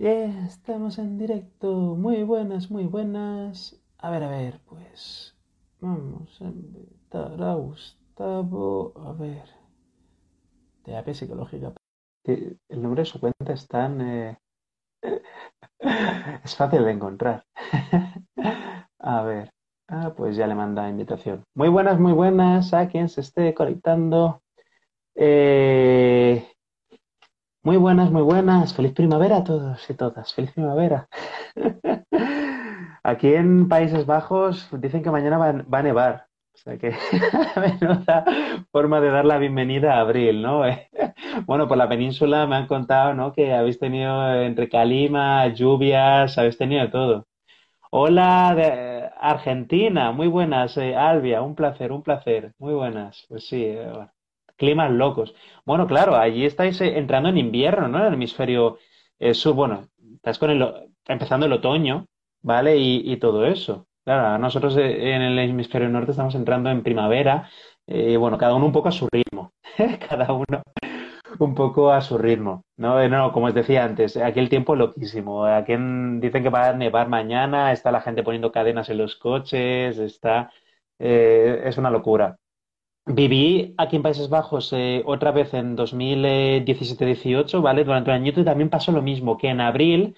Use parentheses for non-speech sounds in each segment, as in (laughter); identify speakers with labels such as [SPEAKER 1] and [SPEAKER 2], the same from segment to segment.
[SPEAKER 1] Yeah, estamos en directo. Muy buenas, muy buenas. A ver, a ver, pues. Vamos a invitar a Gustavo. A ver. Terapia psicológica. El nombre de su cuenta es tan. Eh, (laughs) es fácil de encontrar. (laughs) a ver. Ah, pues ya le manda invitación. Muy buenas, muy buenas a quien se esté conectando. Eh, muy buenas, muy buenas. Feliz primavera a todos y todas. Feliz primavera. (laughs) Aquí en Países Bajos dicen que mañana va, a nevar. O sea que (laughs) menuda forma de dar la bienvenida a abril, ¿no? (laughs) Bueno, por la península me han contado, ¿no? Que habéis tenido entre calima, lluvias, habéis tenido todo. Hola de Argentina, muy buenas, eh, Albia, un placer, un placer, muy buenas. Pues sí, eh, bueno, climas locos. Bueno, claro, allí estáis eh, entrando en invierno, ¿no? En el hemisferio eh, sur, bueno, estás con el, empezando el otoño, ¿vale? Y, todo eso. Claro, nosotros eh, en el hemisferio norte estamos entrando en primavera, eh, y bueno, cada uno un poco a su ritmo, (laughs) cada uno un poco a su ritmo, ¿no? Eh, no, como os decía antes, aquí el tiempo es loquísimo. Aquí en- dicen que va a nevar mañana, está la gente poniendo cadenas en los coches, está, eh, es una locura. Viví aquí en Países Bajos eh, otra vez en 2017-18, ¿vale? Durante un añito y también pasó lo mismo, que en abril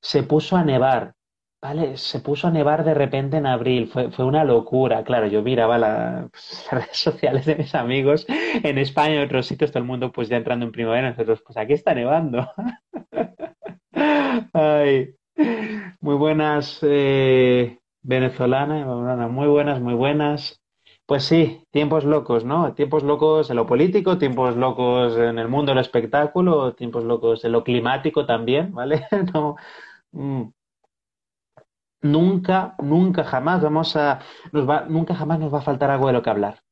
[SPEAKER 1] se puso a nevar, ¿vale? Se puso a nevar de repente en abril, fue, fue una locura. Claro, yo miraba pues, (laughs) las redes sociales de mis amigos en España y en otros sitios, todo el mundo pues ya entrando en primavera, nosotros pues aquí está nevando. (laughs) Ay, muy buenas eh, venezolanas, muy buenas, muy buenas. Pues sí, tiempos locos, ¿no? Tiempos locos en lo político, tiempos locos en el mundo del espectáculo, tiempos locos en lo climático también, ¿vale? (laughs) No, mm, nunca, nunca jamás vamos a, nunca jamás nos va a faltar algo de lo que hablar,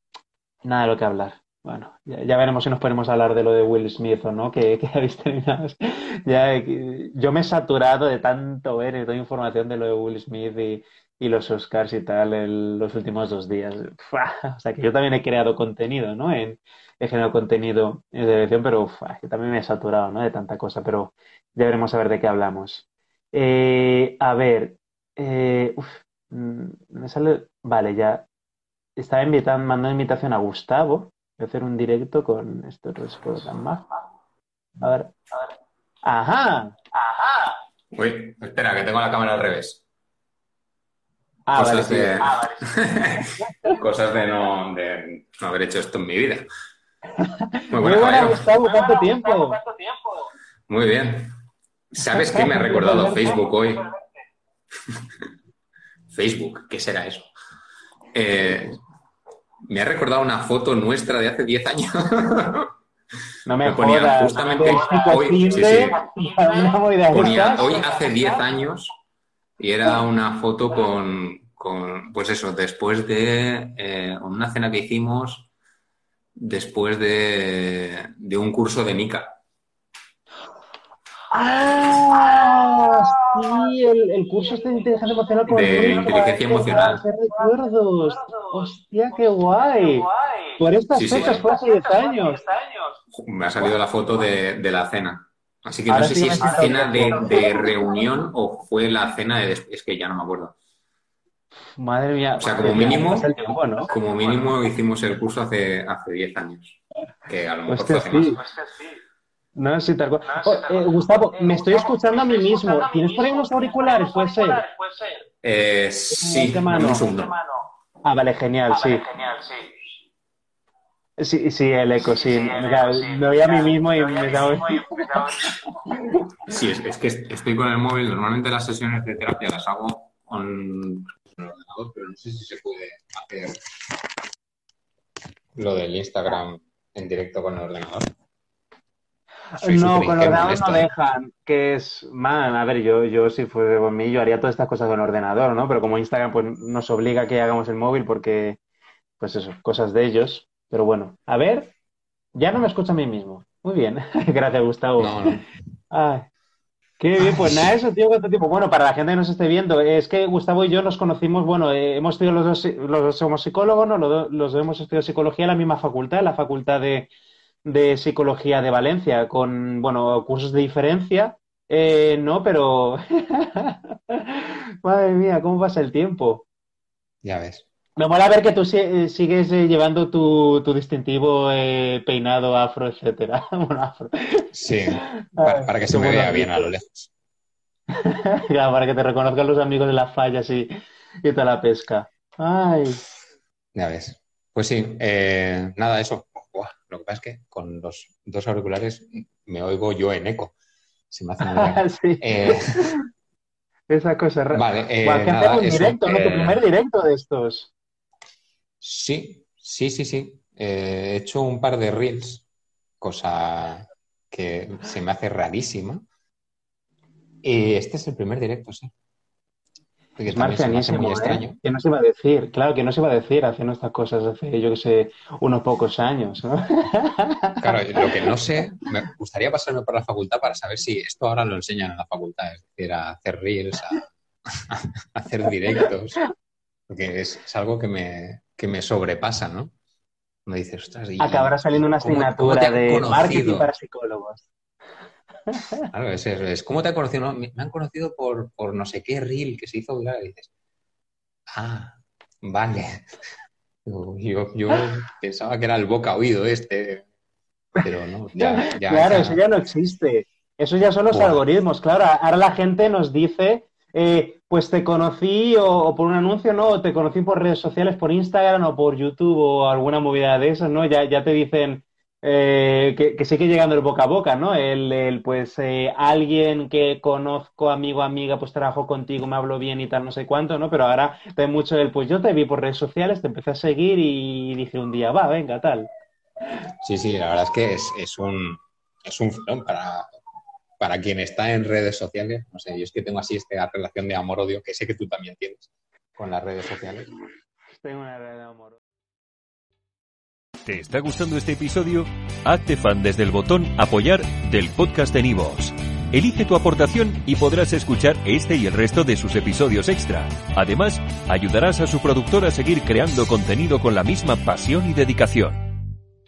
[SPEAKER 1] nada de lo que hablar. Bueno, ya, ya veremos si nos ponemos a hablar de lo de Will Smith o no, que, que (laughs) habéis terminado. Ya, eh, yo me he saturado de tanto ver y toda información de lo de Will Smith y, y los Oscars y tal los últimos dos días. O sea que yo también he creado contenido, ¿no? He generado contenido en televisión, pero que también me he saturado, ¿no? De tanta cosa, pero ya veremos a ver de qué hablamos. Eh, a ver, eh, uf, mm, me sale, vale, ya estaba invitando, mandando invitación a Gustavo de hacer un directo con esto, no se puede tan más. A ver, ajá,
[SPEAKER 2] Uy, espera, que tengo la cámara al revés.
[SPEAKER 1] Ah, vale,
[SPEAKER 2] Cosas
[SPEAKER 1] sí.
[SPEAKER 2] de... (laughs) Cosas de no, de no haber hecho esto en mi vida. Muy (laughs)
[SPEAKER 1] Muy
[SPEAKER 2] buena,
[SPEAKER 1] buena,
[SPEAKER 2] caballero.
[SPEAKER 1] Gustavo, ¿cuánto tiempo?
[SPEAKER 2] Muy bien. ¿Sabes qué me ha (laughs) recordado Facebook hoy? Facebook, ¿qué será eso? Eh, me ha recordado una foto nuestra de hace 10 años.
[SPEAKER 1] No me
[SPEAKER 2] Me ponía
[SPEAKER 1] jodas,
[SPEAKER 2] justamente hoy, sí, sí. Ponía hoy hace 10 años y era una foto con, con pues eso, después de eh, una cena que hicimos después de, de un curso de Mica.
[SPEAKER 1] Ah, sí, el, el curso este de inteligencia emocional
[SPEAKER 2] De inteligencia emocional.
[SPEAKER 1] qué recuerdos. Hostia, qué guay. Por estas
[SPEAKER 2] Sí, sí.
[SPEAKER 1] fechas fue hace 10 años.
[SPEAKER 2] Me ha salido la foto de, de la cena. Así que no sé
[SPEAKER 1] sí
[SPEAKER 2] si es cena de, reunión o fue la cena de... des- Es que ya no me acuerdo.
[SPEAKER 1] Madre mía.
[SPEAKER 2] O sea, como mínimo-
[SPEAKER 1] pasa el tiempo, ¿no?
[SPEAKER 2] Como mínimo hicimos el curso hace, hace 10 años. Que a lo mejor fue
[SPEAKER 1] Hostia,
[SPEAKER 2] hace
[SPEAKER 1] sí.
[SPEAKER 2] más.
[SPEAKER 1] No, sí, tal cual. Oh, eh, Gustavo, me estoy escuchando a mí mismo. ¿Tienes por ahí unos auriculares? Puede ser.
[SPEAKER 2] Eh, sí,
[SPEAKER 1] ¿Qué mano?
[SPEAKER 2] un segundo.
[SPEAKER 1] Ah, vale, genial, sí. Sí, sí, el eco, sí. Me voy a mí mismo y me estaba...
[SPEAKER 2] Sí, es, es que estoy con el móvil. Normalmente las sesiones de terapia las hago con el ordenador, pero no sé si se puede hacer lo del Instagram en directo con el ordenador.
[SPEAKER 1] no, con ordenador no dejan, que es, man, a ver, yo, yo si fuese por mí, yo haría todas estas cosas con ordenador, ¿no? Pero como Instagram pues nos obliga a que hagamos el móvil porque, pues eso, cosas de ellos. Pero bueno, a ver, ya no me escucho a mí mismo. Muy bien, (laughs) gracias Gustavo. No, no. Ay. Qué bien, pues nada, eso, tío, cuánto tiempo. Bueno, para la gente que nos esté viendo, es que Gustavo y yo nos conocimos, bueno, eh, hemos estudiado los dos, los dos somos psicólogos, ¿no? Los dos, hemos estudiado psicología en la misma facultad, en la Facultad de, Psicología de Valencia, con, bueno, cursos de diferencia, eh, ¿no? Pero, (laughs) madre mía, ¿cómo pasa el tiempo?
[SPEAKER 2] Ya ves.
[SPEAKER 1] Me mola ver que tú eh, sigues eh, llevando tu, distintivo eh, peinado afro, etcétera. (laughs)
[SPEAKER 2] Sí, (laughs) para, que se me vea bien a lo lejos. (laughs)
[SPEAKER 1] para que te reconozcan los amigos de las fallas y, y toda la pesca. Ay.
[SPEAKER 2] Ya ves. Pues sí, nada, eso. lo que pasa es que con los dos auriculares me oigo yo en eco. Se me hace sí.
[SPEAKER 1] Esa cosa rara.
[SPEAKER 2] Vale, eh,
[SPEAKER 1] un directo, ¿no? Tu primer directo de estos.
[SPEAKER 2] Sí, sí, sí, sí. Eh, he hecho un par de reels, cosa que se me hace rarísima. Y este es el primer directo, sí.
[SPEAKER 1] es marcianísimo, ¿eh? extraño. Que no se iba a decir, claro, que no se iba a decir haciendo estas cosas hace, yo que sé, unos pocos años. ¿no? (laughs)
[SPEAKER 2] Claro, lo que no sé, me gustaría pasarme por la facultad para saber si esto ahora lo enseñan en la facultad, es decir, a hacer reels, a, (laughs) hacer directos, porque es algo que me, que me sobrepasa, ¿no? Me dices, ostras,
[SPEAKER 1] Acabará saliendo una asignatura de marketing para psicólogos. (laughs)
[SPEAKER 2] Claro, es, es, ¿cómo te han conocido? Me, han conocido por, por, no sé qué reel que se hizo viral y dices, ah, vale. (laughs) Yo, yo pensaba que era el boca oído este, pero no, ya, (laughs) ya
[SPEAKER 1] Claro, eso ya no existe. Eso ya son los algoritmos. Claro, ahora la gente nos dice eh, pues te conocí o, por un anuncio, ¿no? O te conocí por redes sociales, por Instagram o por YouTube o alguna movida de esas, ¿no? Ya, ya te dicen eh, que, que, sigue llegando el boca a boca, ¿no? El, pues eh, alguien que conozco, amigo, amiga, pues trabajó contigo, me habló bien y tal, no sé cuánto, ¿no? Pero ahora te mucho el, pues yo te vi por redes sociales, te empecé a seguir y dije un día, va, venga, tal.
[SPEAKER 2] Sí, sí, la verdad es que es, es un, es un para, para quien está en redes sociales, no sé, yo es que tengo así esta relación de amor-odio que sé que tú también tienes con las redes sociales.
[SPEAKER 1] Tengo una red de amor.
[SPEAKER 3] ¿Te está gustando este episodio? Hazte fan desde el botón apoyar del podcast de Nivos. Elige tu aportación y podrás escuchar este y el resto de sus episodios extra. Además, ayudarás a su productor a seguir creando contenido con la misma pasión y dedicación.